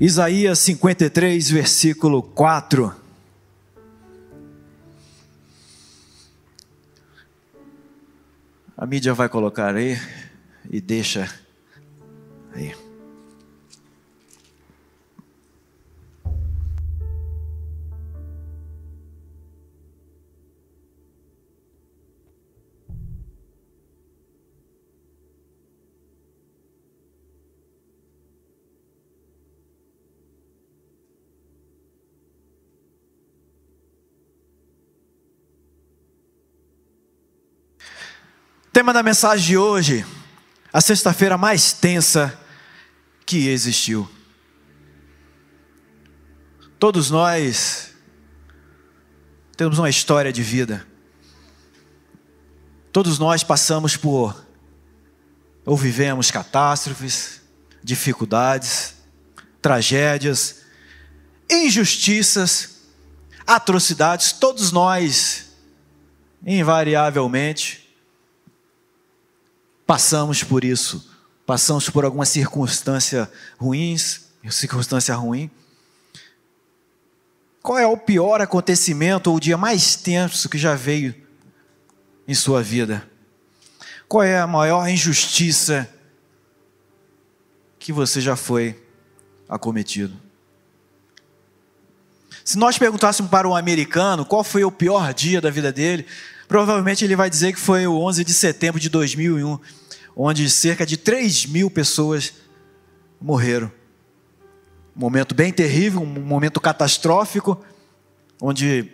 Isaías 53, versículo 4. A mídia vai colocar aí e deixa aí. Tema da mensagem de hoje: a sexta-feira mais tensa que existiu. Todos nós temos uma história de vida. Todos nós passamos por ou vivemos catástrofes, dificuldades, tragédias, injustiças, atrocidades, todos nós, invariavelmente, passamos por isso, passamos por alguma circunstância ruins, circunstância ruim. Qual é o pior acontecimento ou o dia mais tenso que já veio em sua vida? Qual é a maior injustiça que você já foi acometido? Se nós perguntássemos para um americano qual foi o pior dia da vida dele, provavelmente ele vai dizer que foi o 11 de setembro de 2001 onde cerca de 3 mil pessoas morreram. Um momento bem terrível, um momento catastrófico, onde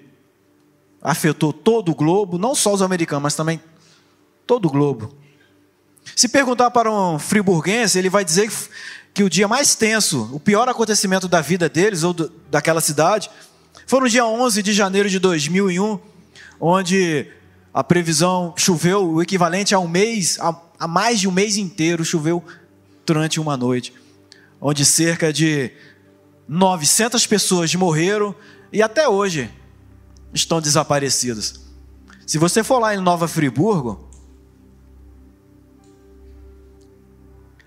afetou todo o globo, não só os americanos, mas também todo o globo. Se perguntar para um friburguense, ele vai dizer que, o dia mais tenso, o pior acontecimento da vida deles ou do, daquela cidade, foi no dia 11 de janeiro de 2001, onde a previsão choveu o equivalente a um mês, a há mais de um mês inteiro choveu durante uma noite, onde cerca de 900 pessoas morreram e até hoje estão desaparecidas. Se você for lá em Nova Friburgo,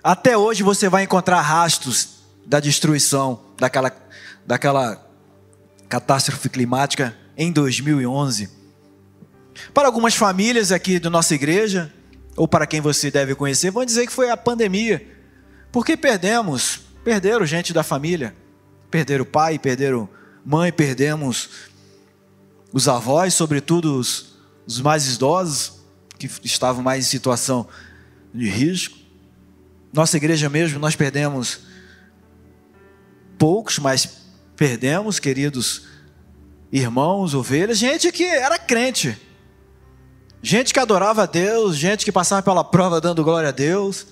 até hoje você vai encontrar rastros da destruição daquela, daquela catástrofe climática em 2011. Para algumas famílias aqui da nossa igreja, ou para quem você deve conhecer, vão dizer que foi a pandemia. Porque perdemos, perderam gente da família, perderam pai, perderam mãe, perdemos os avós, sobretudo os, os mais idosos, que estavam mais em situação de risco. Nossa igreja mesmo, nós perdemos poucos, mas perdemos, queridos irmãos, ovelhas, gente que era crente Gente que adorava a Deus, gente que passava pela prova dando glória a Deus.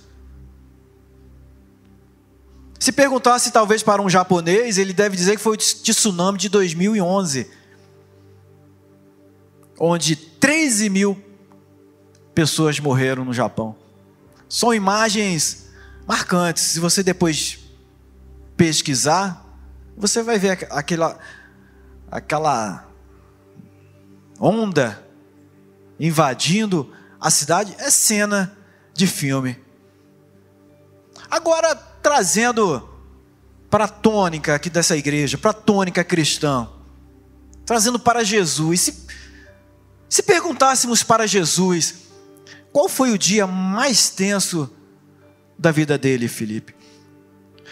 Se perguntasse talvez para um japonês, ele deve dizer que foi o tsunami de 2011, onde 13 mil pessoas morreram no Japão. São imagens marcantes. Se você depois pesquisar, você vai ver aquela, aquela onda invadindo a cidade, é cena de filme. Agora, trazendo para a tônica aqui dessa igreja, para a tônica cristã, trazendo para Jesus. Se, se perguntássemos para Jesus, qual foi o dia mais tenso da vida dele, Felipe?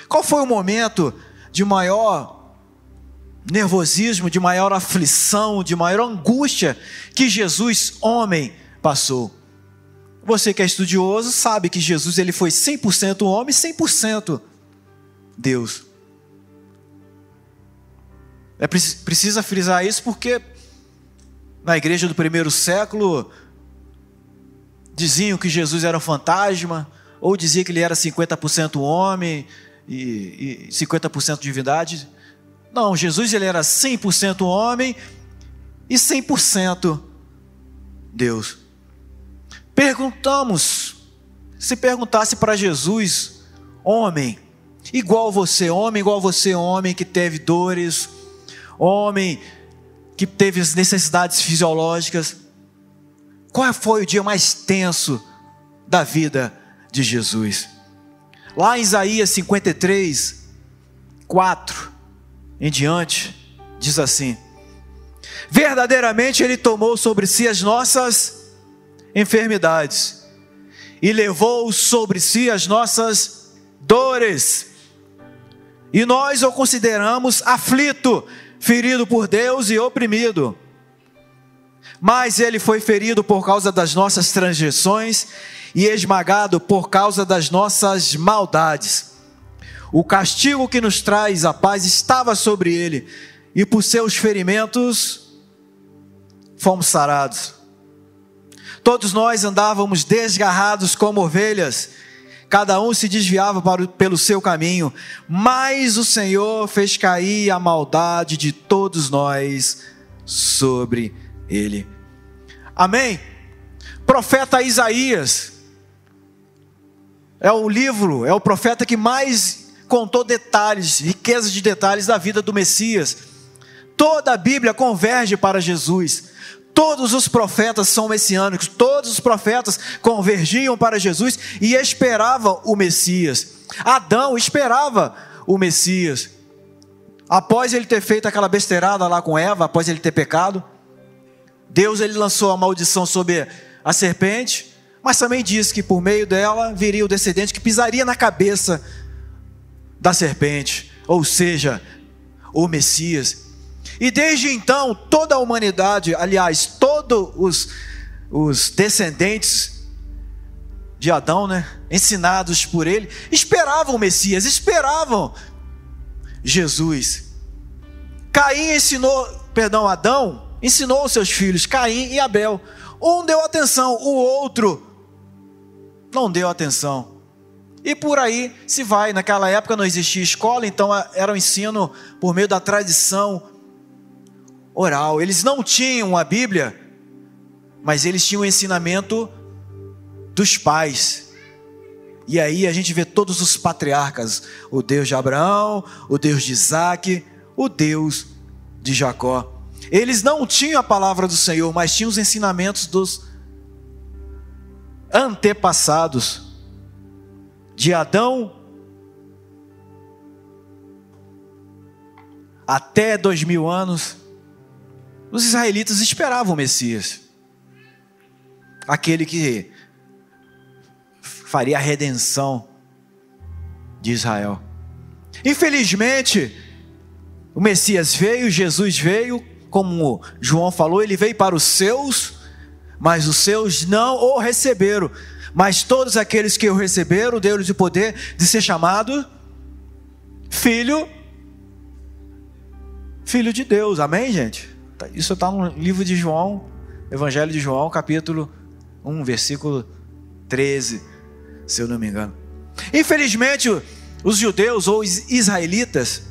Qual foi o momento de maior nervosismo, de maior aflição, de maior angústia que Jesus, homem, passou. Você que é estudioso sabe que Jesus ele foi 100% homem, 100% Deus. É precisa frisar isso porque na igreja do primeiro século diziam que Jesus era um fantasma, ou diziam que ele era 50% homem e, e 50% divindade. Não, Jesus ele era 100% homem e 100% Deus. Perguntamos, se perguntasse para Jesus, homem, igual você, homem, igual você, homem que teve dores, homem que teve necessidades fisiológicas, qual foi o dia mais tenso da vida de Jesus? Lá em Isaías 53, 4 em diante, diz assim: Verdadeiramente Ele tomou sobre si as nossas enfermidades e levou sobre si as nossas dores. E nós o consideramos aflito, ferido por Deus e oprimido. Mas ele foi ferido por causa das nossas transgressões e esmagado por causa das nossas maldades. O castigo que nos traz a paz estava sobre ele, e por seus ferimentos fomos sarados. Todos nós andávamos desgarrados como ovelhas, cada um se desviava para, pelo seu caminho, mas o Senhor fez cair a maldade de todos nós sobre ele. Amém? Profeta Isaías é o livro, é o profeta que mais contou detalhes, riquezas de detalhes da vida do Messias. Toda a Bíblia converge para Jesus. Todos os profetas são messiânicos, todos os profetas convergiam para Jesus e esperavam o Messias. Adão esperava o Messias. Após ele ter feito aquela besteirada lá com Eva, após ele ter pecado, Deus ele lançou a maldição sobre a serpente, mas também disse que por meio dela viria o descendente que pisaria na cabeça da serpente, ou seja, o Messias. E desde então, toda a humanidade, aliás, todos os, os descendentes de Adão, né, ensinados por ele, esperavam o Messias, esperavam Jesus. Caim ensinou, perdão, Adão ensinou seus filhos, Caim e Abel. Um deu atenção, o outro não deu atenção. E por aí se vai. Naquela época não existia escola, então era o ensino por meio da tradição oral. Eles não tinham a Bíblia, mas eles tinham o ensinamento dos pais. E aí a gente vê todos os patriarcas: o Deus de Abraão, o Deus de Isaac, o Deus de Jacó. Eles não tinham a palavra do Senhor, mas tinham os ensinamentos dos antepassados de Adão até dois mil anos, os israelitas esperavam o Messias, aquele que faria a redenção de Israel. Infelizmente, o Messias veio, Jesus veio, como João falou, ele veio para os seus, mas os seus não o receberam. Mas todos aqueles que o receberam, deu-lhes o poder de ser chamado filho, filho de Deus. Amém, gente? Tá, isso está no livro de João, Evangelho de João, capítulo 1, versículo 13, se eu não me engano. Infelizmente, os judeus ou os israelitas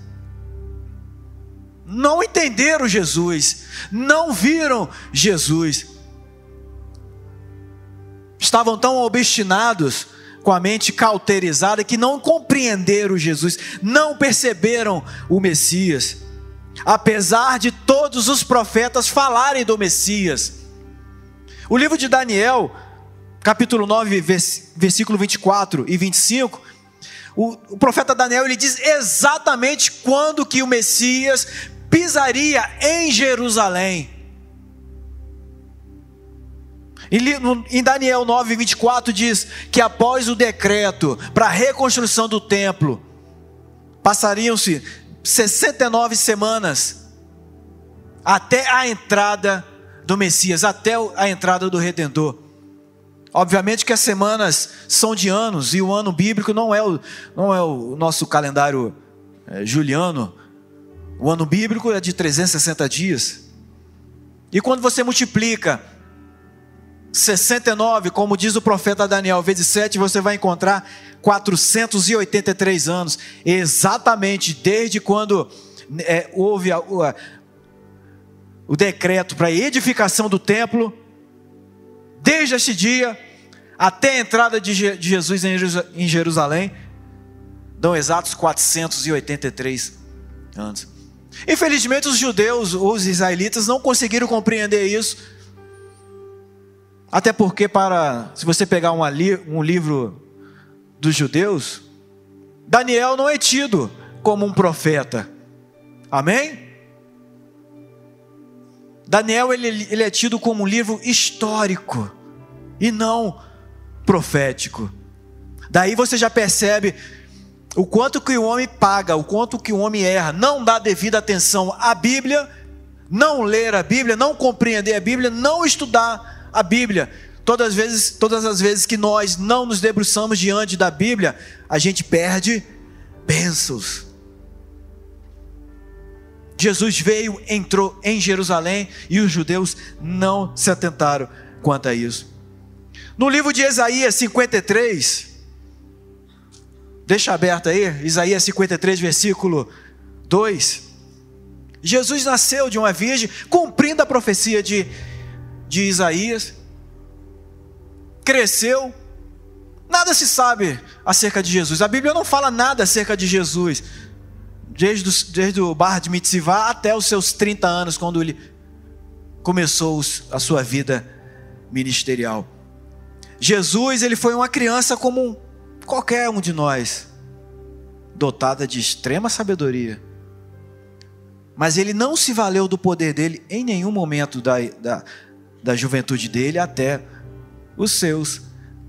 não entenderam Jesus, não viram Jesus. Estavam tão obstinados com a mente cauterizada que não compreenderam Jesus, não perceberam o Messias. Apesar de todos os profetas falarem do Messias. O livro de Daniel, capítulo 9, versículo 24 e 25, o, o profeta Daniel ele diz exatamente quando que o Messias pisaria em Jerusalém. Em Daniel 9, 24 diz que após o decreto para a reconstrução do templo, passariam-se 69 semanas até a entrada do Messias, até a entrada do Redentor. Obviamente que as semanas são de anos e o ano bíblico não é o, não é o nosso calendário é, juliano, o ano bíblico é de 360 dias. E quando você multiplica 69, como diz o profeta Daniel, vezes 7, você vai encontrar 483 anos, exatamente desde quando é, houve a, a, o decreto para edificação do templo, desde este dia até a entrada de, de Jesus em Jerusalém, dão exatos 483 anos. Infelizmente, os judeus, os israelitas, não conseguiram compreender isso. Até porque, para, se você pegar um livro dos judeus, Daniel não é tido como um profeta. Amém? Daniel ele, ele é tido como um livro histórico e não profético. Daí você já percebe o quanto que o homem paga, o quanto que o homem erra, não dá devida atenção à Bíblia, não ler a Bíblia, não compreender a Bíblia, não estudar a Bíblia. Todas as vezes, todas as vezes que nós não nos debruçamos diante da Bíblia, a gente perde bênçãos. Jesus veio, entrou em Jerusalém e os judeus não se atentaram quanto a isso. No livro de Isaías 53, deixa aberto aí, Isaías 53, versículo 2. Jesus nasceu de uma virgem, cumprindo a profecia de, de Isaías, cresceu, nada se sabe acerca de Jesus, a Bíblia não fala nada acerca de Jesus, desde, desde o bar de Mitzvah até os seus 30 anos, quando ele começou a sua vida ministerial. Jesus, ele foi uma criança como qualquer um de nós, dotada de extrema sabedoria. Mas ele não se valeu do poder dele em nenhum momento da, da, da juventude dele até os seus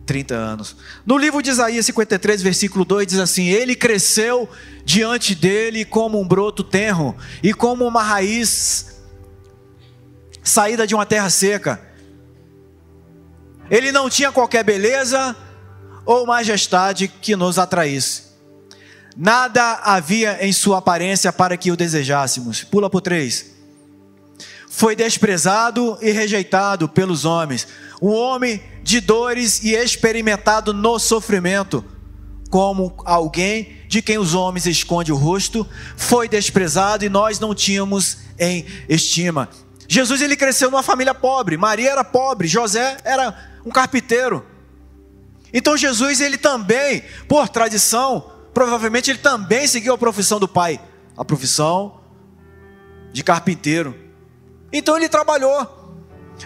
30 anos. No livro de Isaías 53, versículo 2 diz assim: Ele cresceu diante dele como um broto tenro e como uma raiz saída de uma terra seca. Ele não tinha qualquer beleza ou majestade que nos atraísse. Nada havia em sua aparência para que o desejássemos. Pula por três foi desprezado e rejeitado pelos homens, um homem de dores e experimentado no sofrimento, como alguém de quem os homens esconde o rosto, foi desprezado e nós não tínhamos em estima. Jesus ele cresceu numa família pobre, Maria era pobre, José era um carpinteiro. Então Jesus ele também, por tradição, provavelmente ele também seguiu a profissão do pai, a profissão de carpinteiro. Então ele trabalhou.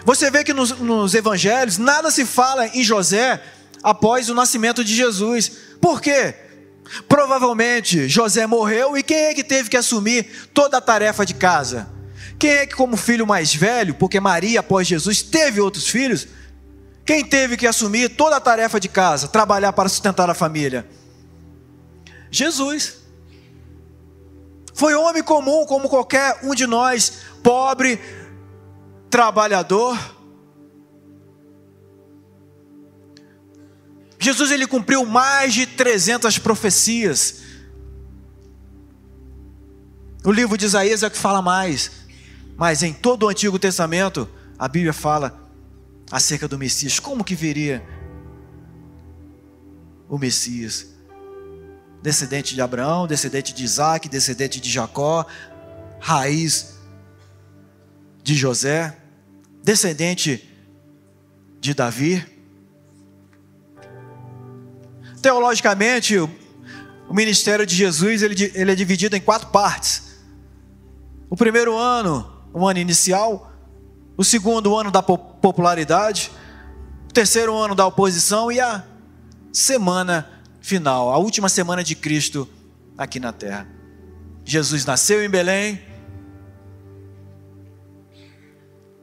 Você vê que nos, nos evangelhos nada se fala em José após o nascimento de Jesus. Por quê? Provavelmente José morreu e quem é que teve que assumir toda a tarefa de casa? Quem é que, como filho mais velho, porque Maria, após Jesus, teve outros filhos, quem teve que assumir toda a tarefa de casa, trabalhar para sustentar a família? Jesus. Foi homem comum, como qualquer um de nós, pobre, trabalhador. Jesus ele cumpriu mais de 300 profecias. O livro de Isaías é o que fala mais, mas em todo o Antigo Testamento a Bíblia fala acerca do Messias. Como que viria o Messias? Descendente de Abraão, descendente de Isaac, descendente de Jacó, raiz de José, descendente de Davi. Teologicamente, o, ministério de Jesus ele, ele é dividido em quatro partes. O primeiro ano, o ano inicial, o segundo ano da popularidade, o terceiro ano da oposição e a semana final, a última semana de Cristo aqui na terra. Jesus nasceu em Belém,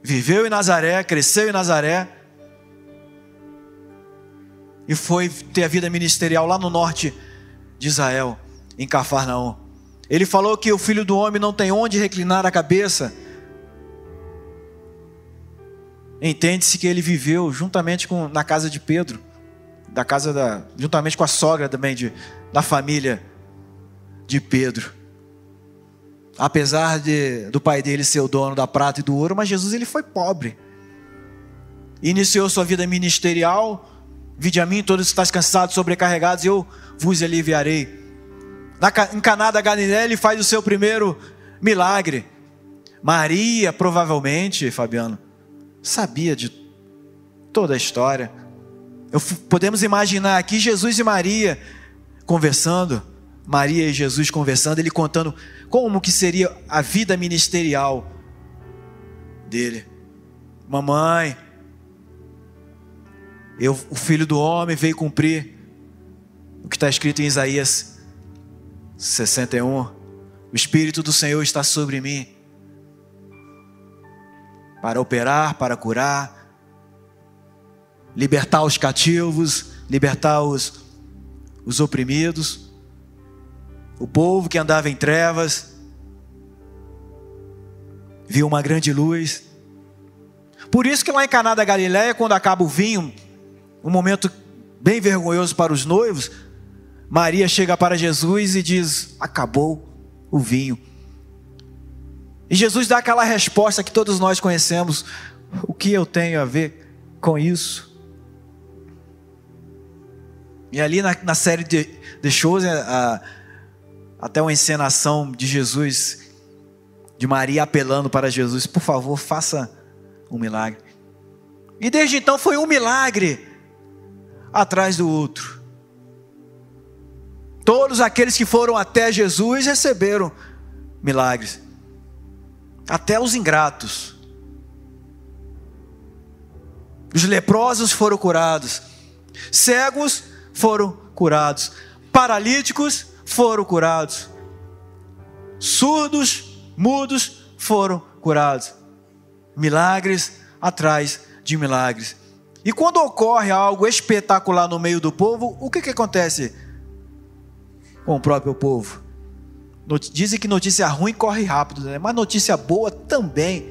viveu em Nazaré, cresceu em Nazaré, e foi ter a vida ministerial lá no norte de Israel, em Cafarnaum. Ele falou que o filho do homem não tem onde reclinar a cabeça. Entende-se que ele viveu juntamente com na casa de Pedro, da casa da, juntamente com a sogra também de, da família de Pedro apesar de, do pai dele ser o dono da prata e do ouro, mas Jesus ele foi pobre. Iniciou sua vida ministerial, vide a mim todos estáis cansados, sobrecarregados, eu vos aliviarei. Na, em Caná Galiléia ele faz o seu primeiro milagre. Maria, provavelmente, Fabiano, sabia de toda a história. Eu, podemos imaginar aqui Jesus e Maria conversando, Maria e Jesus conversando, ele contando como que seria a vida ministerial dele. Mamãe, eu, o filho do homem veio cumprir o que está escrito em Isaías 61. O Espírito do Senhor está sobre mim para operar, para curar, libertar os cativos, libertar os, os oprimidos, o povo que andava em trevas, viu uma grande luz. Por isso que lá em Caná da Galiléia, quando acaba o vinho, um momento bem vergonhoso para os noivos, Maria chega para Jesus e diz: Acabou o vinho. E Jesus dá aquela resposta que todos nós conhecemos: O que eu tenho a ver com isso? E ali na, na série de, de shows, é, a, até uma encenação de Jesus, de Maria apelando para Jesus: Por favor, faça um milagre. E desde então foi um milagre atrás do outro. Todos aqueles que foram até Jesus receberam milagres, até os ingratos. Os leprosos foram curados, cegos foram curados, paralíticos foram curados, surdos, mudos foram curados. Milagres atrás de milagres. E quando ocorre algo espetacular no meio do povo, o que, que acontece com o próprio povo? Dizem que notícia ruim corre rápido, né? mas notícia boa também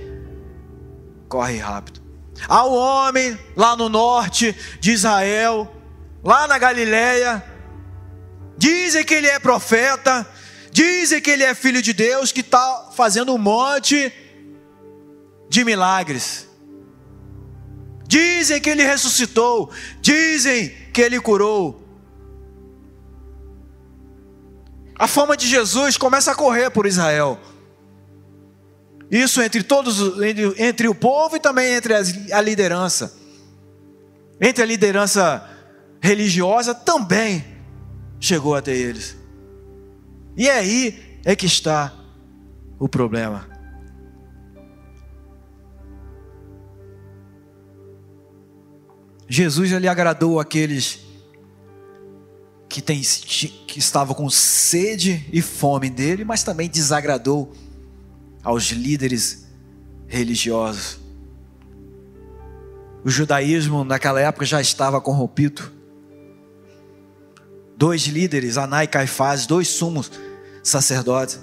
corre rápido. Há um homem lá no norte de Israel, lá na Galileia, dizem que ele é profeta, dizem que ele é filho de Deus, que está fazendo um monte de milagres. Dizem que ele ressuscitou, dizem que ele curou. A fama de Jesus começa a correr por Israel. Isso entre todos, entre, entre o povo e também entre a liderança. Entre a liderança religiosa também chegou até eles. E aí é que está o problema. Jesus ele agradou aqueles que, tem, que estavam com sede e fome dele, mas também desagradou aos líderes religiosos. O judaísmo naquela época já estava corrompido. Dois líderes, Aná e Caifás, dois sumos sacerdotes.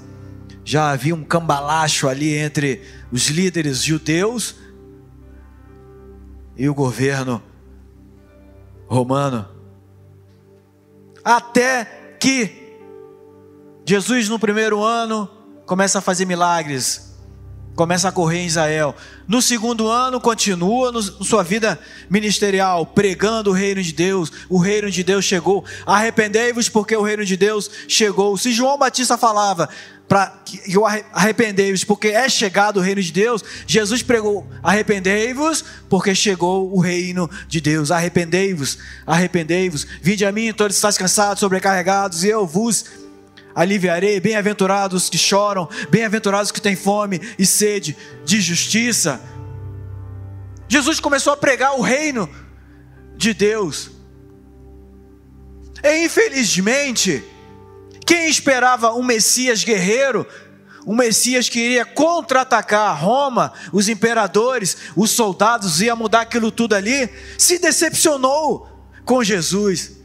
Já havia um cambalacho ali entre os líderes judeus e o governo romano. Até que Jesus, no primeiro ano, começa a fazer milagres, começa a correr em Israel. No segundo ano, continua no, sua vida ministerial, pregando o reino de Deus. O reino de Deus chegou. Arrependei-vos, porque o reino de Deus chegou. Se João Batista falava para que eu arrependei-vos, porque é chegado o reino de Deus, Jesus pregou: arrependei-vos, porque chegou o reino de Deus. Arrependei-vos, arrependei-vos. Vinde a mim, todos estáis cansados, sobrecarregados, e eu vos aliviarei. Bem-aventurados que choram, bem-aventurados que têm fome e sede de justiça. Jesus começou a pregar o reino de Deus. E infelizmente, quem esperava um Messias guerreiro, um Messias que iria contra-atacar Roma, os imperadores, os soldados, ia mudar aquilo tudo ali, se decepcionou com Jesus.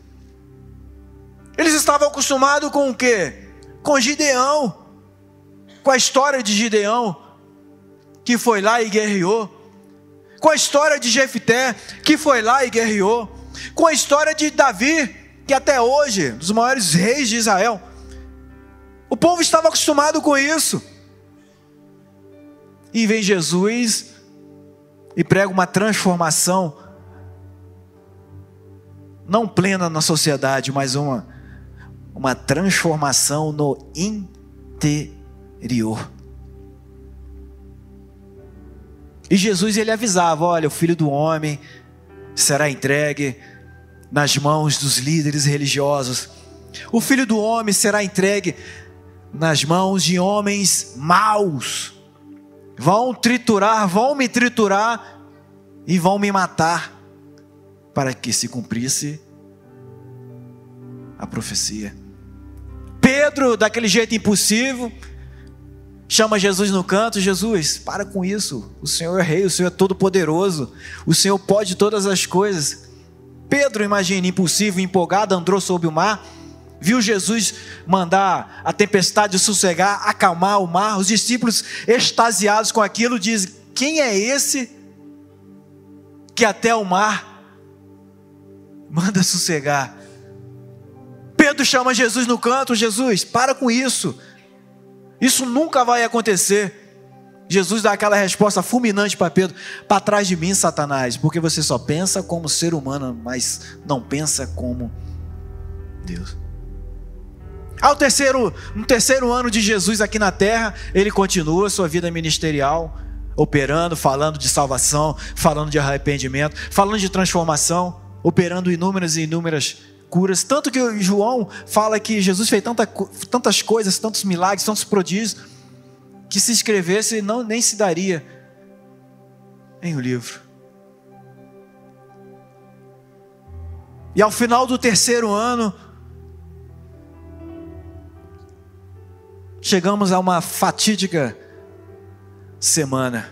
Eles estavam acostumados com o quê? Com Gideão, com a história de Gideão, que foi lá e guerreou, com a história de Jefté, que foi lá e guerreou, com a história de Davi, que até hoje, dos maiores reis de Israel. O povo estava acostumado com isso. E vem Jesus e prega uma transformação, não plena na sociedade, mas uma uma transformação no interior. E Jesus ele avisava: olha, o filho do homem será entregue nas mãos dos líderes religiosos. O filho do homem será entregue nas mãos de homens maus. Vão triturar, vão me triturar e vão me matar, para que se cumprisse a profecia. Pedro, daquele jeito impulsivo, chama Jesus no canto: Jesus, para com isso. O Senhor é rei, o Senhor é todo-poderoso, o Senhor pode todas as coisas. Pedro, imagina, impulsivo, empolgado, andou sobre o mar, viu Jesus mandar a tempestade sossegar, acalmar o mar. Os discípulos, extasiados com aquilo, dizem: Quem é esse que até o mar manda sossegar? Pedro chama Jesus no canto: Jesus, para com isso. Isso nunca vai acontecer. Jesus dá aquela resposta fulminante para Pedro: para trás de mim, Satanás, porque você só pensa como ser humano, mas não pensa como Deus. Ao terceiro, no terceiro ano de Jesus aqui na terra, ele continua sua vida ministerial, operando, falando de salvação, falando de arrependimento, falando de transformação, operando inúmeras e inúmeras curas. Tanto que João fala que Jesus fez tanta, tantas coisas, tantos milagres, tantos prodígios, que se escrevesse não nem se daria em um livro. E ao final do terceiro ano, chegamos a uma fatídica semana.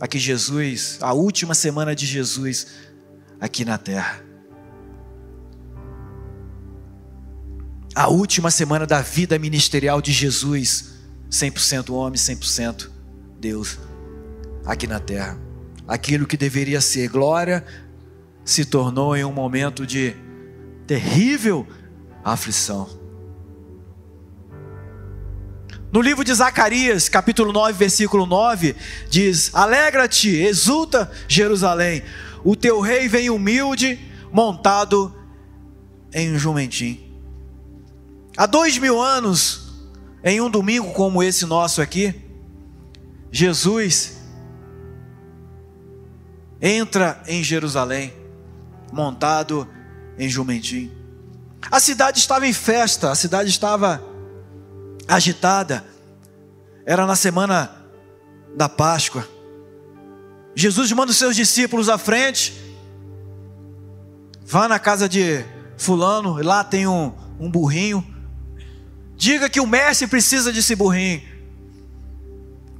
Aqui Jesus, a última semana de Jesus aqui na terra. A última semana da vida ministerial de Jesus, 100% homem, 100% Deus, aqui na terra. Aquilo que deveria ser glória se tornou em um momento de terrível aflição. No livro de Zacarias, capítulo 9, versículo 9, diz: Alegra-te, exulta, Jerusalém, o teu rei vem humilde, montado em um jumentinho. Há dois mil anos, em um domingo como esse nosso aqui, Jesus entra em Jerusalém, montado em jumentinho. A cidade estava em festa, a cidade estava agitada. Era na semana da Páscoa. Jesus manda os seus discípulos à frente. Vá na casa de fulano, lá tem um, um burrinho Diga que o mestre precisa desse burrinho.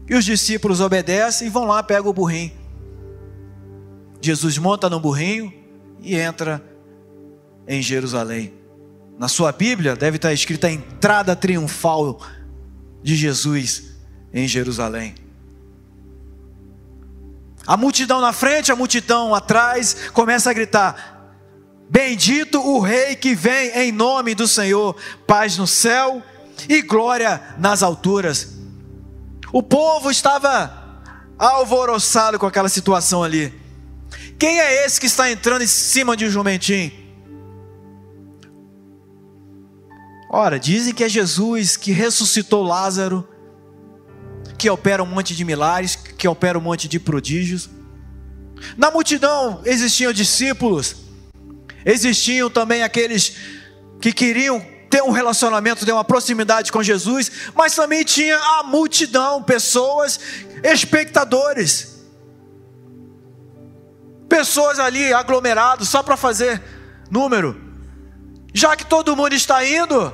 E os discípulos obedecem e vão lá, pegam o burrinho. Jesus monta no burrinho e entra em Jerusalém. Na sua Bíblia deve estar escrita a entrada triunfal de Jesus em Jerusalém. A multidão na frente, a multidão atrás, começa a gritar: Bendito o Rei que vem em nome do Senhor, paz no céu e glória nas alturas. O povo estava alvoroçado com aquela situação ali. Quem é esse que está entrando em cima de um jumentinho? Ora, dizem que é Jesus que ressuscitou Lázaro, que opera um monte de milagres, que opera um monte de prodígios. Na multidão existiam discípulos Existiam também aqueles que queriam ter um relacionamento, ter uma proximidade com Jesus, mas também tinha a multidão, pessoas, espectadores. Pessoas ali aglomerados só para fazer número. Já que todo mundo está indo,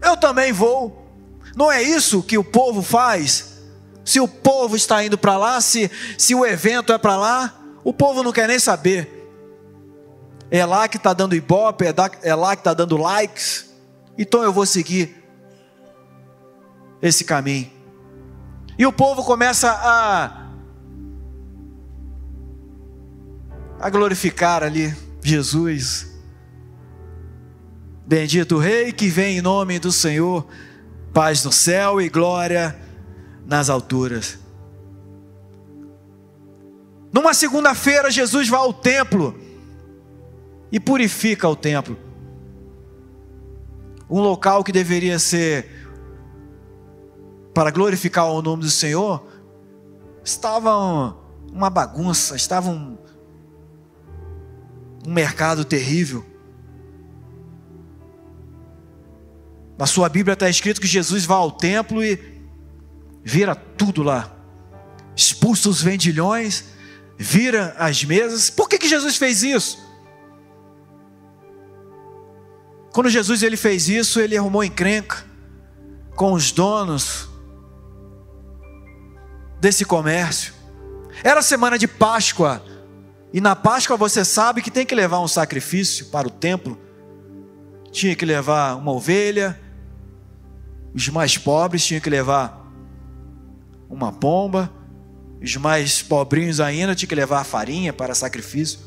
eu também vou. Não é isso que o povo faz? Se o povo está indo para lá, se, se o evento é para lá, o povo não quer nem saber. É lá que está dando ibope, é, é lá que está dando likes. Então eu vou seguir esse caminho. E o povo começa a, a glorificar ali Jesus. Bendito Rei que vem em nome do Senhor, paz no céu e glória nas alturas. Numa segunda-feira, Jesus vai ao templo e purifica o templo. Um local que deveria ser para glorificar o nome do Senhor, estava uma bagunça, estava um, um mercado terrível. Na sua Bíblia está escrito que Jesus vai ao templo e vira tudo lá. Expulsa os vendilhões, vira as mesas. Por que, que Jesus fez isso? Quando Jesus ele fez isso, ele arrumou encrenca com os donos desse comércio. Era semana de Páscoa, e na Páscoa você sabe que tem que levar um sacrifício para o templo. Tinha que levar uma ovelha, os mais pobres tinham que levar uma pomba, os mais pobrinhos ainda tinham que levar farinha para sacrifício.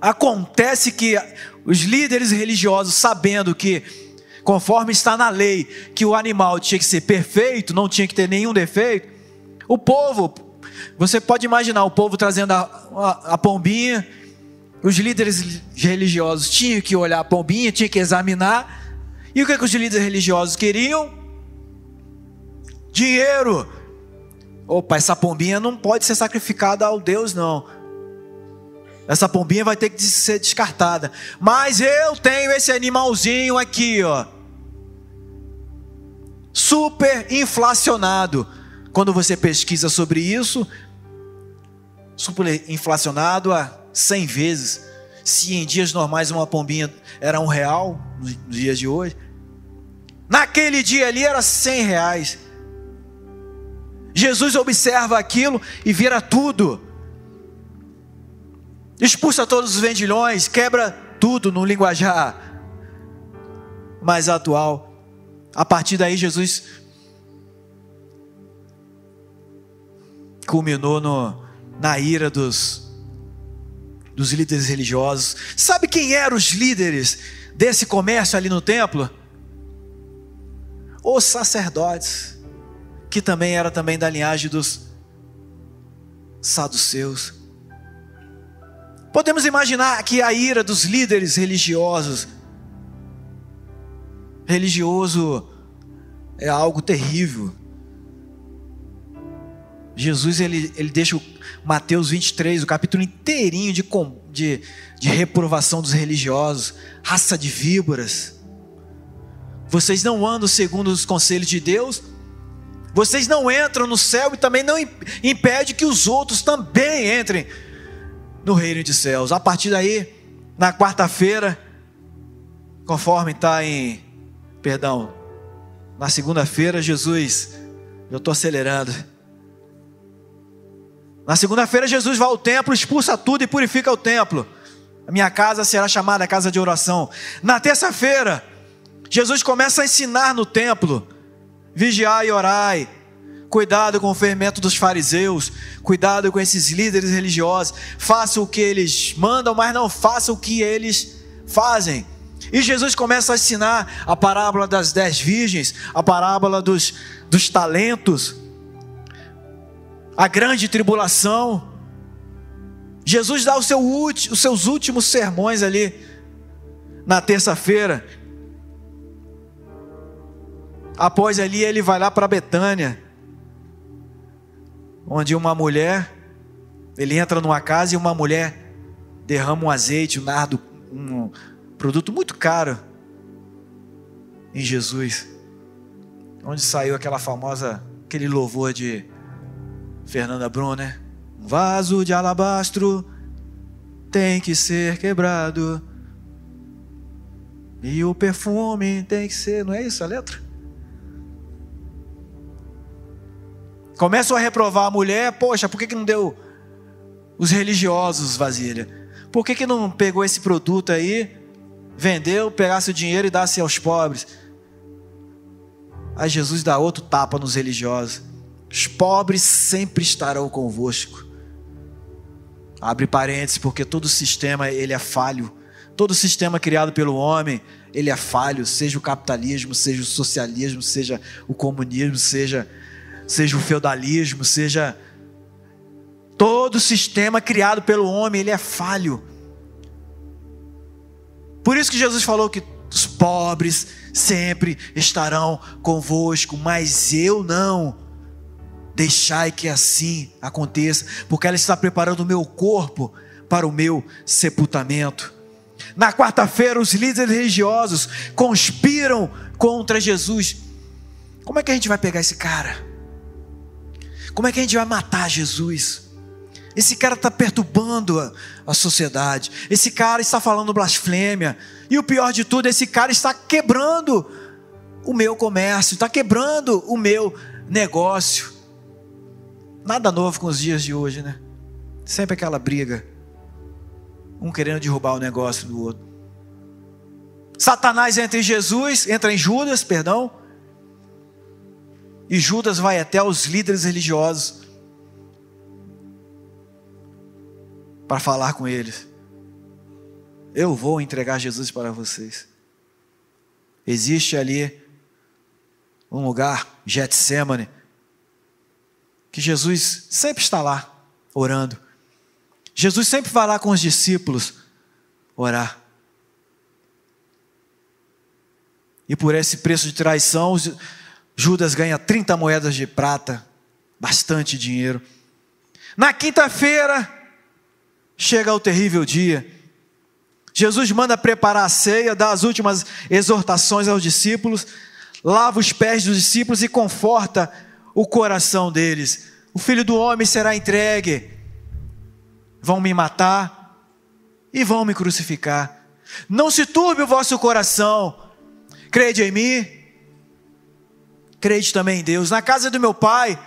Acontece que os líderes religiosos, sabendo que, conforme está na lei, que o animal tinha que ser perfeito, não tinha que ter nenhum defeito, o povo, você pode imaginar o povo trazendo a, a, a pombinha, os líderes religiosos tinham que olhar a pombinha, tinham que examinar, e o que, que os líderes religiosos queriam? Dinheiro. Opa, essa pombinha não pode ser sacrificada ao Deus, não. Essa pombinha vai ter que ser descartada. Mas eu tenho esse animalzinho aqui, ó. Super inflacionado. Quando você pesquisa sobre isso, super inflacionado a 100 vezes. Se em dias normais uma pombinha era um real, nos dias de hoje, naquele dia ali era 100 reais. Jesus observa aquilo e vira tudo expulsa todos os vendilhões, quebra tudo no linguajar mais atual. A partir daí, Jesus culminou no, na ira dos, dos líderes religiosos. Sabe quem eram os líderes desse comércio ali no templo? Os sacerdotes, que também era também da linhagem dos saduceus. Podemos imaginar que a ira dos líderes religiosos, religioso é algo terrível. Jesus ele, ele deixa o Mateus 23, o capítulo inteirinho de, de, de reprovação dos religiosos, raça de víboras. Vocês não andam segundo os conselhos de Deus, vocês não entram no céu e também não impede que os outros também entrem no reino de céus. A partir daí, na quarta-feira, conforme está em, perdão, na segunda-feira, Jesus, eu estou acelerando. Na segunda-feira, Jesus vai ao templo, expulsa tudo e purifica o templo. A minha casa será chamada casa de oração. Na terça-feira, Jesus começa a ensinar no templo: vigiai e orai, Cuidado com o fermento dos fariseus, cuidado com esses líderes religiosos. Faça o que eles mandam, mas não faça o que eles fazem. E Jesus começa a ensinar a parábola das dez virgens, a parábola dos, dos talentos, a grande tribulação. Jesus dá seu, os seus últimos sermões ali na terça-feira. Após ali, ele vai lá para Betânia onde uma mulher, ele entra numa casa e uma mulher derrama um azeite, um nardo, um produto muito caro em Jesus. Onde saiu aquela famosa, aquele louvor de Fernanda Brunner, um vaso de alabastro tem que ser quebrado. E o perfume tem que ser, não é isso a letra? Começam a reprovar a mulher, poxa, por que, que não deu os religiosos vasilha? Por que, que não pegou esse produto aí, vendeu, pegasse o dinheiro e desse aos pobres? Aí Jesus dá outro tapa nos religiosos. Os pobres sempre estarão convosco. Abre parênteses, porque todo sistema ele é falho. Todo sistema criado pelo homem, ele é falho, seja o capitalismo, seja o socialismo, seja o comunismo, seja seja o feudalismo, seja todo sistema criado pelo homem, ele é falho. Por isso que Jesus falou que os pobres sempre estarão convosco, mas eu não. Deixai que assim aconteça, porque ela está preparando o meu corpo para o meu sepultamento. Na quarta-feira, os líderes religiosos conspiram contra Jesus. Como é que a gente vai pegar esse cara? Como é que a gente vai matar Jesus? Esse cara está perturbando a, a, sociedade. Esse cara está falando blasfêmia. E o pior de tudo, esse cara está quebrando o meu comércio, está quebrando o meu negócio. Nada novo com os dias de hoje, né? Sempre aquela briga. Um querendo derrubar o negócio do outro. Satanás entra em Jesus, entra em Judas, perdão. E Judas vai até os líderes religiosos para falar com eles. Eu vou entregar Jesus para vocês. Existe ali um lugar, Getsemane, que Jesus sempre está lá, orando. Jesus sempre vai lá com os discípulos orar. E por esse preço de traição, Judas ganha 30 moedas de prata, bastante dinheiro. Na quinta-feira, chega o terrível dia. Jesus manda preparar a ceia, dá as últimas exortações aos discípulos, lava os pés dos discípulos e conforta o coração deles. O filho do homem será entregue. Vão me matar e vão me crucificar. Não se turbe o vosso coração. Crede em mim, crede também em Deus. Na casa do meu pai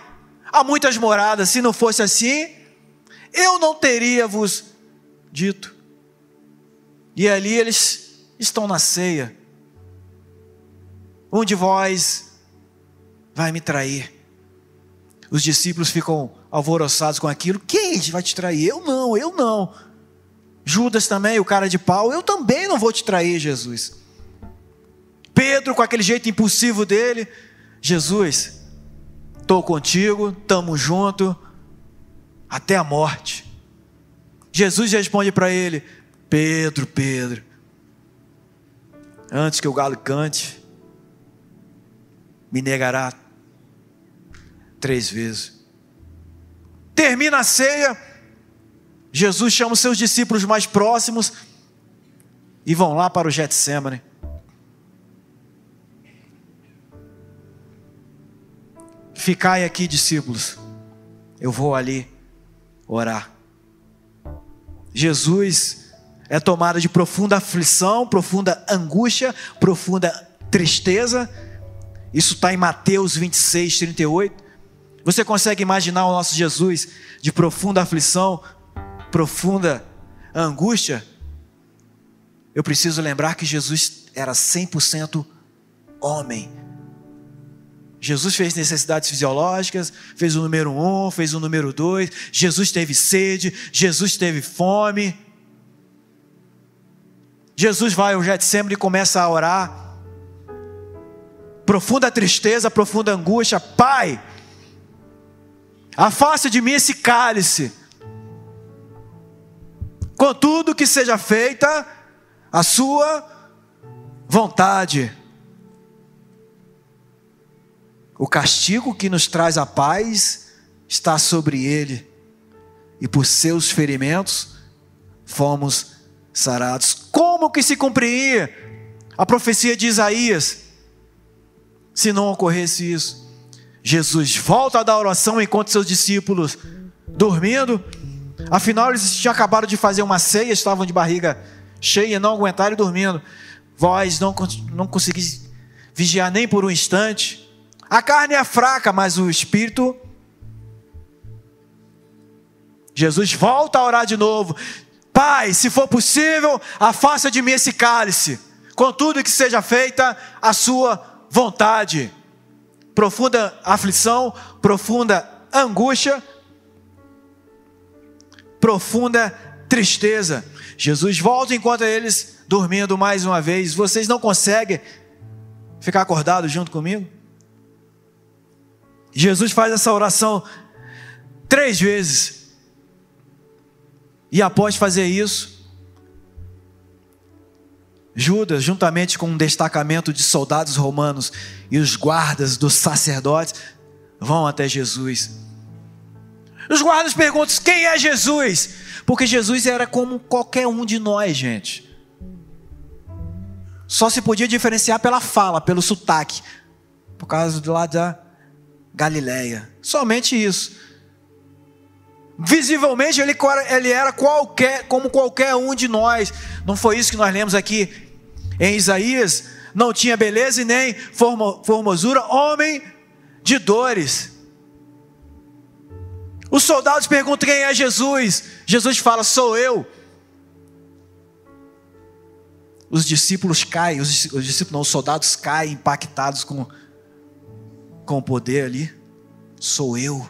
há muitas moradas. Se não fosse assim, eu não teria vos dito. E ali eles estão na ceia. Um de vós vai me trair. Os discípulos ficam alvoroçados com aquilo. Quem vai te trair? Eu não, eu não. Judas também, o cara de pau, eu também não vou te trair, Jesus. Pedro, com aquele jeito impulsivo dele, Jesus, estou contigo, estamos junto, até a morte. Jesus responde para ele: Pedro, Pedro, antes que o galo cante, me negará três vezes. Termina a ceia, Jesus chama os seus discípulos mais próximos e vão lá para o Getsemane. Ficai aqui, discípulos, eu vou ali orar. Jesus é tomado de profunda aflição, profunda angústia, profunda tristeza. Isso está em Mateus 26, 38. Você consegue imaginar o nosso Jesus de profunda aflição, profunda angústia? Eu preciso lembrar que Jesus era 100% homem. Jesus fez necessidades fisiológicas, fez o número um, fez o número dois. Jesus teve sede, Jesus teve fome. Jesus vai ao Getsemane e começa a orar. Profunda tristeza, profunda angústia. Pai, afaste de mim esse cálice. Contudo, que seja feita a sua vontade. O castigo que nos traz a paz está sobre ele, e por seus ferimentos fomos sarados. Como que se cumpria a profecia de Isaías se não ocorresse isso? Jesus volta da oração enquanto seus discípulos dormindo. Afinal, eles tinham acabado de fazer uma ceia, estavam de barriga cheia, não aguentaram dormindo. Vós não, não conseguis vigiar nem por um instante. A carne é fraca, mas o espírito. Jesus volta a orar de novo. Pai, se for possível, afasta de mim esse cálice. Contudo, que seja feita a sua vontade. Profunda aflição, profunda angústia, profunda tristeza. Jesus volta enquanto eles dormindo mais uma vez. Vocês não conseguem ficar acordados junto comigo? Jesus faz essa oração três vezes. E após fazer isso, Judas, juntamente com um destacamento de soldados romanos e os guardas dos sacerdotes, vão até Jesus. Os guardas perguntam: quem é Jesus? Porque Jesus era como qualquer um de nós, gente. Só se podia diferenciar pela fala, pelo sotaque, por causa do lado da Galileia. Somente isso. Visivelmente ele, ele era qualquer, como qualquer um de nós. Não foi isso que nós lemos aqui em Isaías? Não tinha beleza e nem formosura, homem de dores. Os soldados perguntam quem é Jesus. Jesus fala: Sou eu. Os discípulos caem, os discípulos não, os soldados caem impactados com, com o poder ali. Sou eu.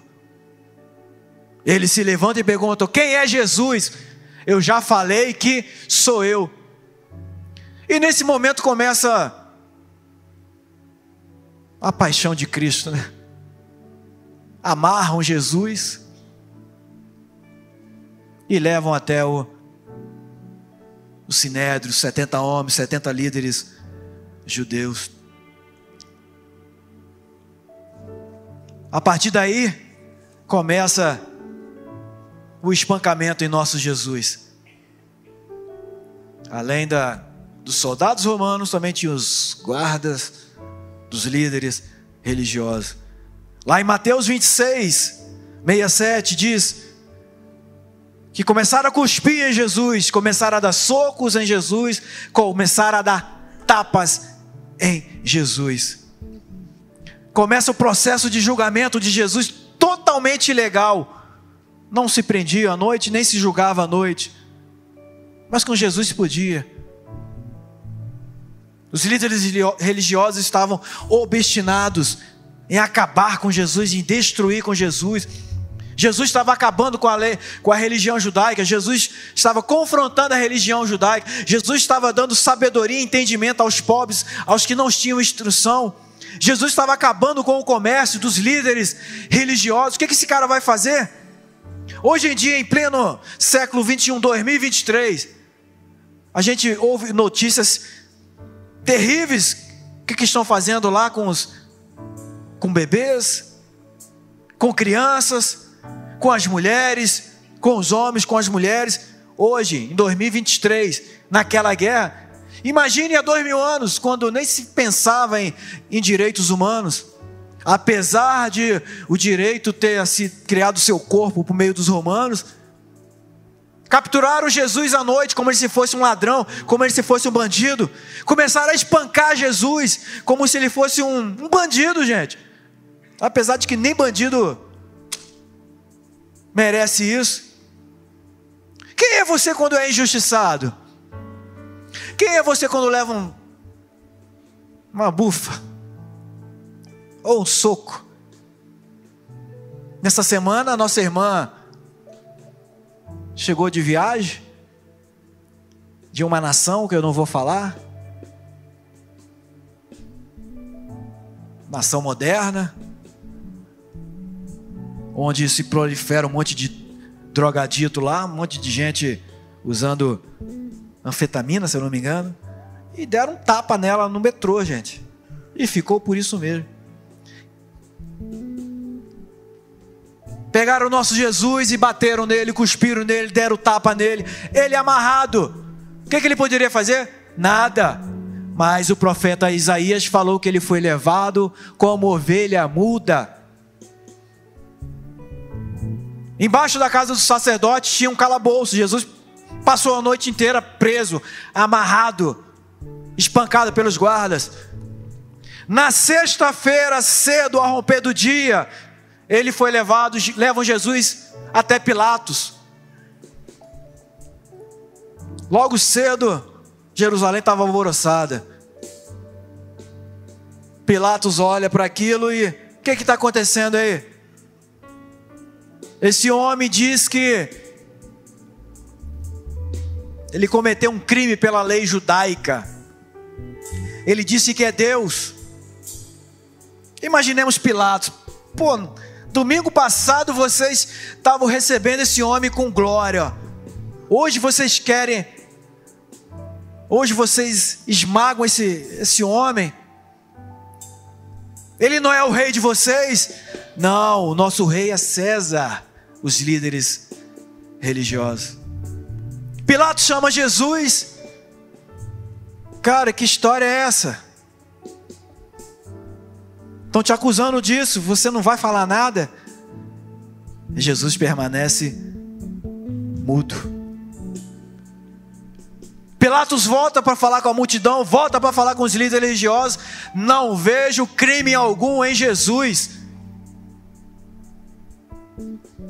Ele se levanta e pergunta: Quem é Jesus? Eu já falei que sou eu. E nesse momento começa a paixão de Cristo, né? Amarram Jesus e levam até o, o Sinédrio, 70 homens, 70 líderes judeus. A partir daí, começa o espancamento em nosso Jesus. Além da, dos soldados romanos, também tinha os guardas dos líderes religiosos. Lá em Mateus 26, 67 diz que começaram a cuspir em Jesus, começaram a dar socos em Jesus, começaram a dar tapas em Jesus. Começa o processo de julgamento de Jesus totalmente ilegal não se prendia à noite, nem se julgava à noite. Mas com Jesus se podia. Os líderes religiosos estavam obstinados em acabar com Jesus, em destruir com Jesus. Jesus estava acabando com a lei, com a religião judaica. Jesus estava confrontando a religião judaica. Jesus estava dando sabedoria e entendimento aos pobres, aos que não tinham instrução. Jesus estava acabando com o comércio dos líderes religiosos. O que esse cara vai fazer? Hoje em dia, em pleno século 21, 2023, a gente ouve notícias terríveis que, que estão fazendo lá com os com bebês, com crianças, com as mulheres, com os homens, com as mulheres. Hoje, em 2023, naquela guerra, imagine há dois mil anos, quando nem se pensava em, em direitos humanos. Apesar de o direito ter se criado seu corpo por meio dos romanos, capturaram Jesus à noite como se fosse um ladrão, como se fosse um bandido, começaram a espancar Jesus como se ele fosse um, um bandido, gente. Apesar de que nem bandido merece isso. Quem é você quando é injustiçado? Quem é você quando leva um, uma bufa? ou um soco. Nessa semana, nossa irmã chegou de viagem, de uma nação que eu não vou falar, nação moderna, onde se prolifera um monte de drogadito lá, um monte de gente usando anfetamina, se eu não me engano, e deram um tapa nela no metrô, gente. E ficou por isso mesmo. Pegaram o nosso Jesus e bateram nele, cuspiram nele, deram tapa nele. Ele amarrado. O que, que ele poderia fazer? Nada. Mas o profeta Isaías falou que ele foi levado como ovelha muda. Embaixo da casa do sacerdote tinha um calabouço. Jesus passou a noite inteira preso, amarrado, espancado pelos guardas. Na sexta-feira, cedo, ao romper do dia, ele foi levado, levam Jesus até Pilatos. Logo cedo, Jerusalém estava alvoroçada. Pilatos olha para aquilo e o que está acontecendo aí? Esse homem diz que ele cometeu um crime pela lei judaica. Ele disse que é Deus. Imaginemos Pilatos. Pô, Domingo passado vocês estavam recebendo esse homem com glória. Hoje vocês querem. Hoje vocês esmagam esse, esse homem. Ele não é o rei de vocês? Não, o nosso rei é César, os líderes religiosos. Pilatos chama Jesus. Cara, que história é essa? Estão te acusando disso, você não vai falar nada. Jesus permanece mudo. Pilatos volta para falar com a multidão, volta para falar com os líderes religiosos. Não vejo crime algum em Jesus.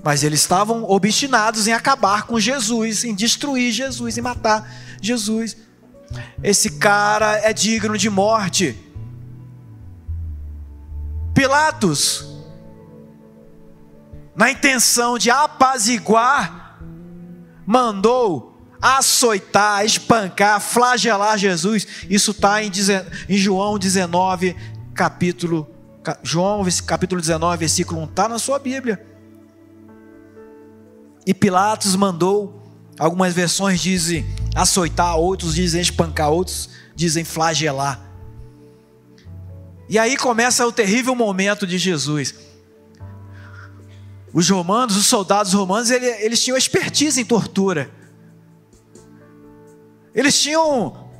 Mas eles estavam obstinados em acabar com Jesus, em destruir Jesus, em matar Jesus. Esse cara é digno de morte. Pilatos, na intenção de apaziguar, mandou açoitar, espancar, flagelar Jesus. Isso está em, em João 19, capítulo. João, capítulo 19, versículo 1, está na sua Bíblia. E Pilatos mandou, algumas versões dizem açoitar, outros dizem espancar, outros dizem flagelar. E aí começa o terrível momento de Jesus. Os romanos, os soldados romanos, eles, tinham expertise em tortura. Eles tinham,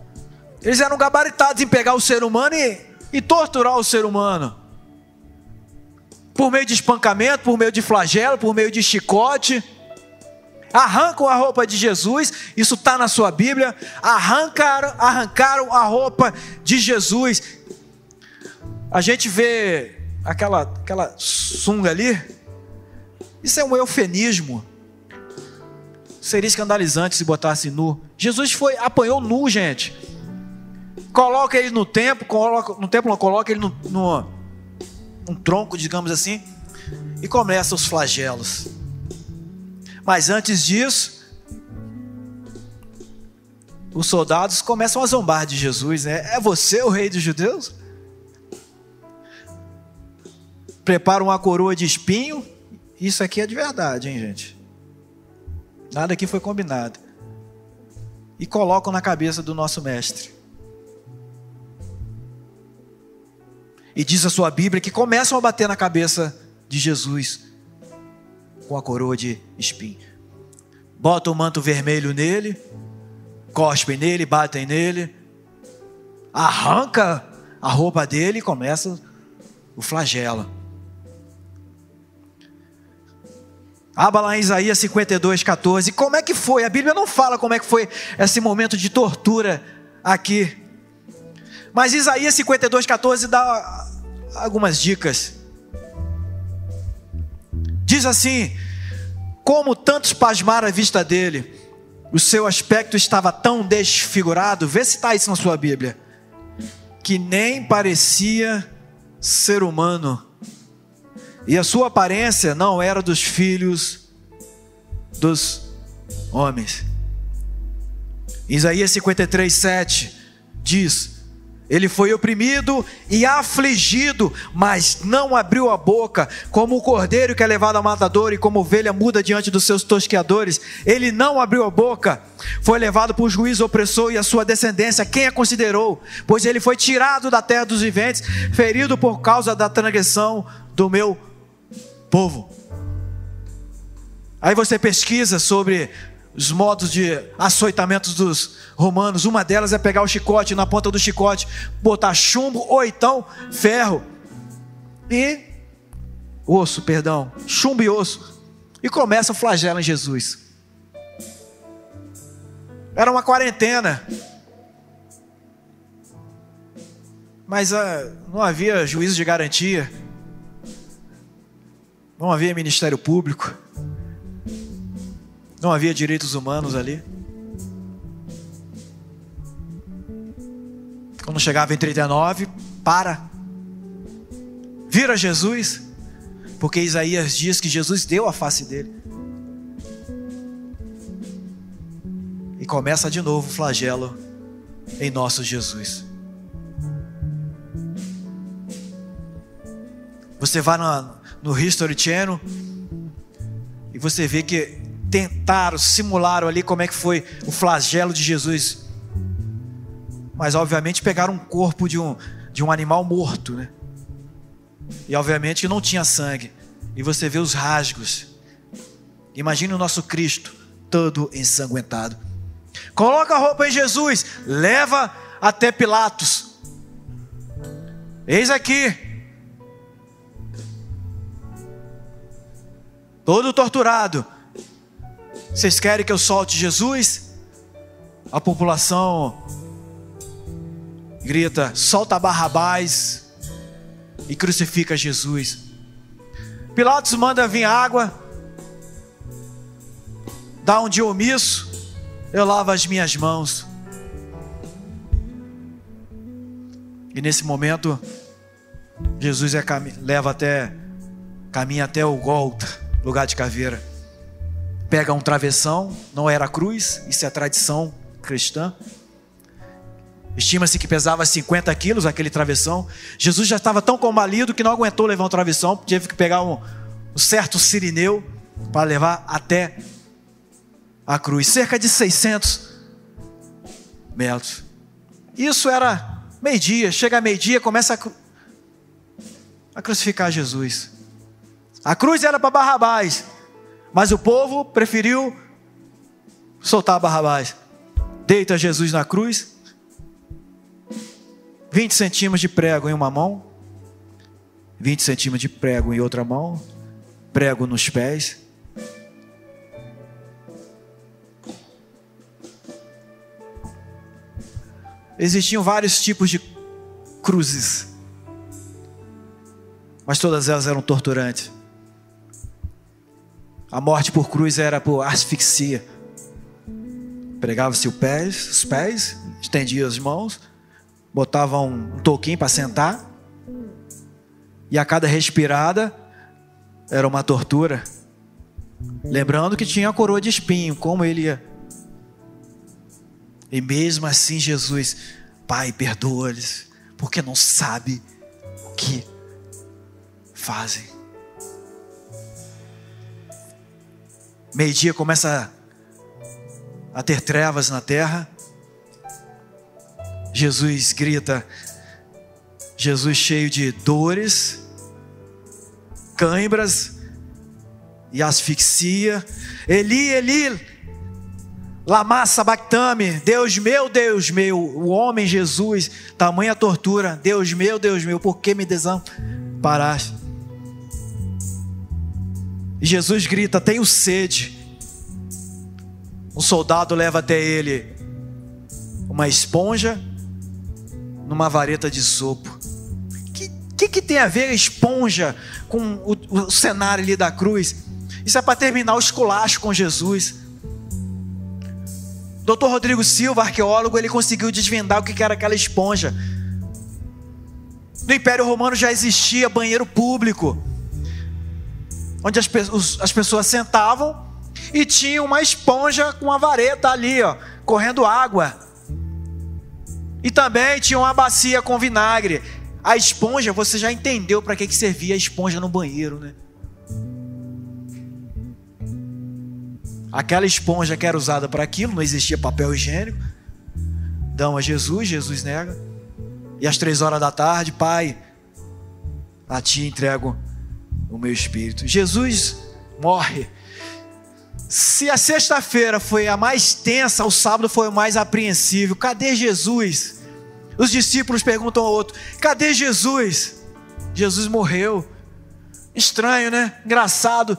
eles eram gabaritados em pegar o ser humano e, e torturar o ser humano. Por meio de espancamento, por meio de flagelo, por meio de chicote arrancam a roupa de Jesus, isso está na sua Bíblia, arrancaram, arrancaram a roupa de Jesus. A gente vê aquela, aquela sunga ali, isso é um eufemismo. Seria escandalizante se botasse nu. Jesus foi, apanhou nu, gente. Coloca ele no templo, coloca, no templo coloca ele no, no um tronco, digamos assim, e começa os flagelos. Mas antes disso, os soldados começam a zombar de Jesus, né? É você o rei dos judeus? Preparam uma coroa de espinho. Isso aqui é de verdade, hein, gente? Nada aqui foi combinado. E colocam na cabeça do nosso mestre. E diz a sua Bíblia que começam a bater na cabeça de Jesus com a coroa de espinho. Botam o manto vermelho nele, cospem nele, batem nele, arranca a roupa dele e começa o flagelo. Abra lá em Isaías 52, 14. Como é que foi? A Bíblia não fala como é que foi esse momento de tortura aqui. Mas Isaías 52, 14 dá algumas dicas. Diz assim: Como tantos pasmaram a vista dele, o seu aspecto estava tão desfigurado, vê se está isso na sua Bíblia, que nem parecia ser humano, e a sua aparência não era dos filhos dos homens. Isaías 53, 7 diz: ele foi oprimido e afligido, mas não abriu a boca, como o cordeiro que é levado ao matador e como ovelha muda diante dos seus tosqueadores. Ele não abriu a boca, foi levado por juiz opressor e a sua descendência, quem a considerou? Pois ele foi tirado da terra dos viventes, ferido por causa da transgressão do meu povo. Aí você pesquisa sobre os modos de açoitamentos dos romanos. Uma delas é pegar o chicote, na ponta do chicote, botar chumbo ou então ferro e osso, perdão, chumbo e osso. E começa o flagelo em Jesus. Era uma quarentena. Mas ah, não havia juízo de garantia. Não havia ministério público. Não havia direitos humanos ali. Quando chegava em 39, para. Vira Jesus, porque Isaías diz que Jesus deu a face dele. E começa de novo o flagelo em nosso Jesus. Você vai no, History Channel e você vê que tentaram, simularam ali como é que foi o flagelo de Jesus. Mas obviamente pegaram um corpo de um, de um animal morto, né? E obviamente não tinha sangue. E você vê os rasgos. Imagine o nosso Cristo todo ensanguentado. Coloca a roupa em Jesus, leva até Pilatos. Eis aqui todo torturado. Vocês querem que eu solte Jesus? A população grita: solta Barrabás e crucifica Jesus. Pilatos manda vir água, dá um dia omisso, eu lavo as minhas mãos. E nesse momento, Jesus é, leva até, caminha até o Golta, lugar de caveira. Pega um travessão, não era cruz, isso é tradição cristã. Estima-se que pesava 50 quilos aquele travessão. Jesus já estava tão combalido que não aguentou levar um travessão, teve que pegar um, um certo sirineu para levar até a cruz, cerca de 600 metros. Isso era meio-dia, chega meio-dia, começa a, a crucificar Jesus. A cruz era para Barrabás, mas o povo preferiu soltar Barrabás. Deita Jesus na cruz, 20 centímetros de prego em uma mão, 20 centímetros de prego em outra mão, prego nos pés. Existiam vários tipos de cruzes, mas todas elas eram torturantes. A morte por cruz era por asfixia. Pregava-se os pés, os pés, estendia as mãos, botava um toquinho para sentar, e a cada respirada era uma tortura. Lembrando que tinha a coroa de espinho, como ele ia. E mesmo assim, Jesus, Pai, perdoa-lhes, porque não sabe o que fazem. Meio-dia começa a ter trevas na terra. Jesus grita, Jesus cheio de dores, cãibras e asfixia. Eli, Eli, lama sabactame, Deus meu, Deus meu, o homem Jesus, tamanha tortura, Deus meu, Deus meu, por que me desamparaste? E Jesus grita: Tenho sede. Um soldado leva até ele uma esponja numa vareta de sopo. O que, que, que, tem a ver a esponja com o, o cenário ali da cruz? Isso é para terminar o esculacho com Jesus. Dr. Rodrigo Silva, arqueólogo, ele conseguiu desvendar o que era aquela esponja. No Império Romano já existia banheiro público, onde as, as pessoas sentavam e tinha uma esponja com uma vareta ali, ó, correndo água. E também tinha uma bacia com vinagre. A esponja, você já entendeu para que, que servia a esponja no banheiro, né? Aquela esponja que era usada para aquilo, não existia papel higiênico. Dão a Jesus, Jesus nega. E às três horas da tarde, Pai, a ti entrego o meu espírito. Jesus morre. Se a sexta-feira foi a mais tensa, o sábado foi o mais apreensível. Cadê Jesus? Os discípulos perguntam ao outro: Cadê Jesus? Jesus morreu. Estranho, né? Engraçado.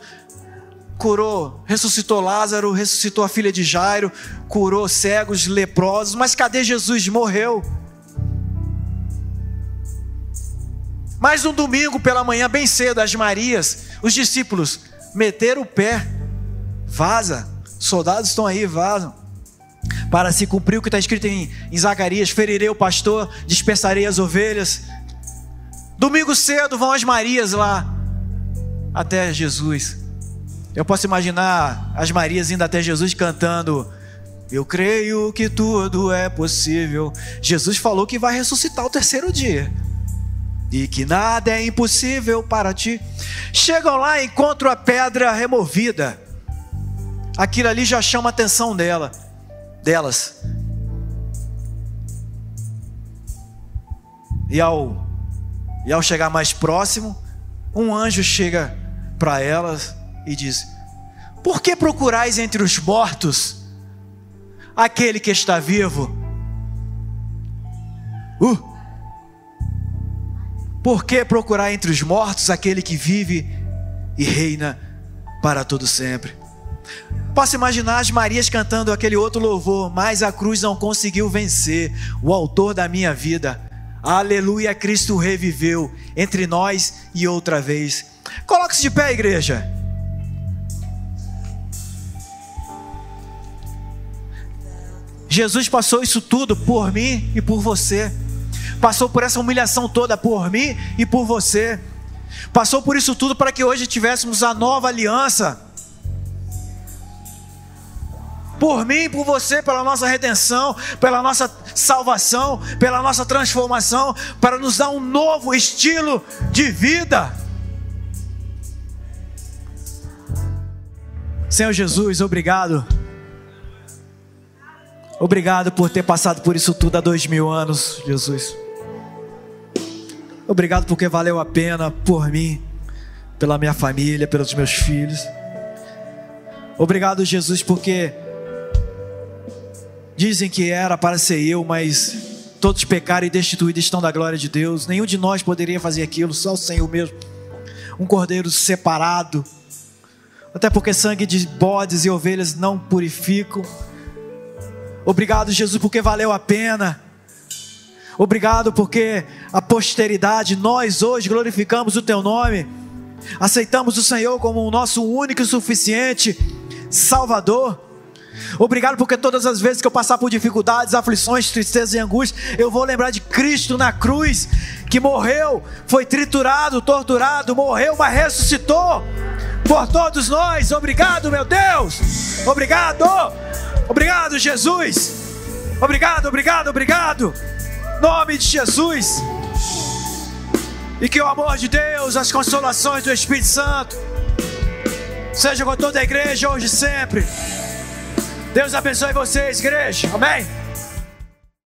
Curou, ressuscitou Lázaro, ressuscitou a filha de Jairo, curou cegos, leprosos, mas cadê Jesus? Morreu. Mas um domingo pela manhã, bem cedo, as Marias, os discípulos meteram o pé Vaza. Soldados estão aí, vazam. Para se cumprir o que está escrito em, em Zacarias: ferirei o pastor, dispersarei as ovelhas. Domingo cedo vão as Marias lá até Jesus. Eu posso imaginar as Marias indo até Jesus cantando: Eu creio que tudo é possível. Jesus falou que vai ressuscitar o terceiro dia e que nada é impossível para ti. Chegam lá e encontram a pedra removida aquilo ali já chama a atenção dela, delas. E ao, e ao chegar mais próximo, um anjo chega para elas e diz: Por que procurais entre os mortos aquele que está vivo? Uh! Por que procurar entre os mortos aquele que vive e reina para todo sempre. Posso imaginar as Marias cantando aquele outro louvor, mas a cruz não conseguiu vencer o autor da minha vida. Aleluia, Cristo reviveu entre nós e outra vez. Coloque-se de pé, igreja. Jesus passou isso tudo por mim e por você. Passou por essa humilhação toda por mim e por você. Passou por isso tudo para que hoje tivéssemos a nova aliança. Por mim, por você, pela nossa redenção, pela nossa salvação, pela nossa transformação, para nos dar um novo estilo de vida. Senhor Jesus, obrigado Obrigado por ter passado por isso tudo há dois mil anos, Jesus. Obrigado porque valeu a pena por mim, pela minha família, pelos meus filhos. Obrigado, Jesus, porque dizem que era para ser eu, mas todos pecaram e destituídos estão da glória de Deus. Nenhum de nós poderia fazer aquilo, só o Senhor mesmo. Um cordeiro separado. Até porque sangue de bodes e ovelhas não purificam Obrigado, Jesus, porque valeu a pena. Obrigado porque a posteridade, nós hoje glorificamos o Teu nome, aceitamos o Senhor como o nosso único e suficiente Salvador. Obrigado porque todas as vezes que eu passar por dificuldades, aflições, tristezas e angústias, eu vou lembrar de Cristo na cruz, que morreu, foi triturado, torturado, morreu, mas ressuscitou por todos nós. Obrigado, meu Deus. Obrigado. Obrigado, Jesus. Obrigado, obrigado, obrigado. Nome de Jesus. E que o amor de Deus, as consolações do Espírito Santo, seja com toda a igreja hoje e sempre. Deus abençoe vocês, igreja. Amém.